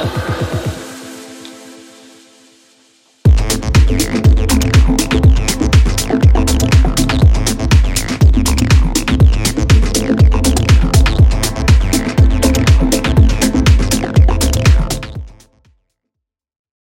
った。